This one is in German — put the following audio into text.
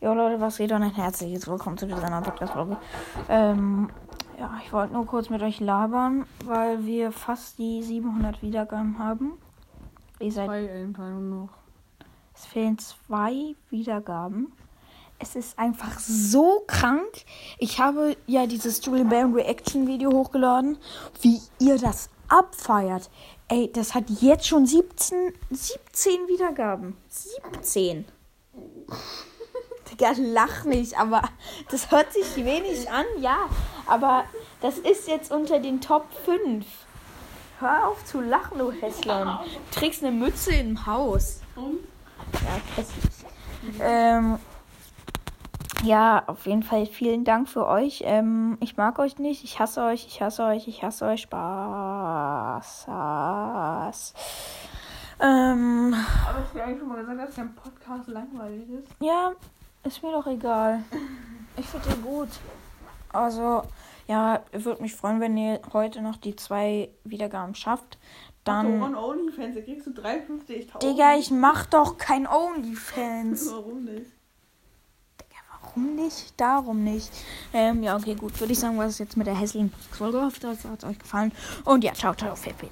Jo Leute, was geht und ein herzliches Willkommen zu dieser neuen Podcast-Folge. Ähm, ja, ich wollte nur kurz mit euch labern, weil wir fast die 700 Wiedergaben haben. Ihr seid, Zwei Einteilungen noch. es fehlen zwei Wiedergaben. Es ist einfach so krank. Ich habe ja dieses Julie Bam Reaction Video hochgeladen, wie ihr das abfeiert. Ey, das hat jetzt schon 17, 17 Wiedergaben. 17. Digga, lach nicht, aber das hört sich wenig an, ja. Aber das ist jetzt unter den Top 5. Hör auf zu lachen, du Hässlern. Du trägst eine Mütze im Haus. Ja, hässlich. Ähm, ja, auf jeden Fall vielen Dank für euch. Ähm, ich mag euch nicht. Ich hasse euch. Ich hasse euch. Ich hasse euch. Spaß. Ähm, Aber ich dir eigentlich schon mal gesagt, dass dein Podcast langweilig ist. ja, ist mir doch egal. Ich finde den gut. Also, ja, würde mich freuen, wenn ihr heute noch die zwei Wiedergaben schafft. Dann. Dann. on OnlyFans, da kriegst du 53.000. Digga, ich mach doch kein OnlyFans. Warum nicht? Warum nicht? Darum nicht. Ähm, ja, okay, gut. Würde ich sagen, was ist jetzt mit der hässlichen Folge? Hoffe, das hat euch gefallen. Und ja, ciao, ciao, Pippi.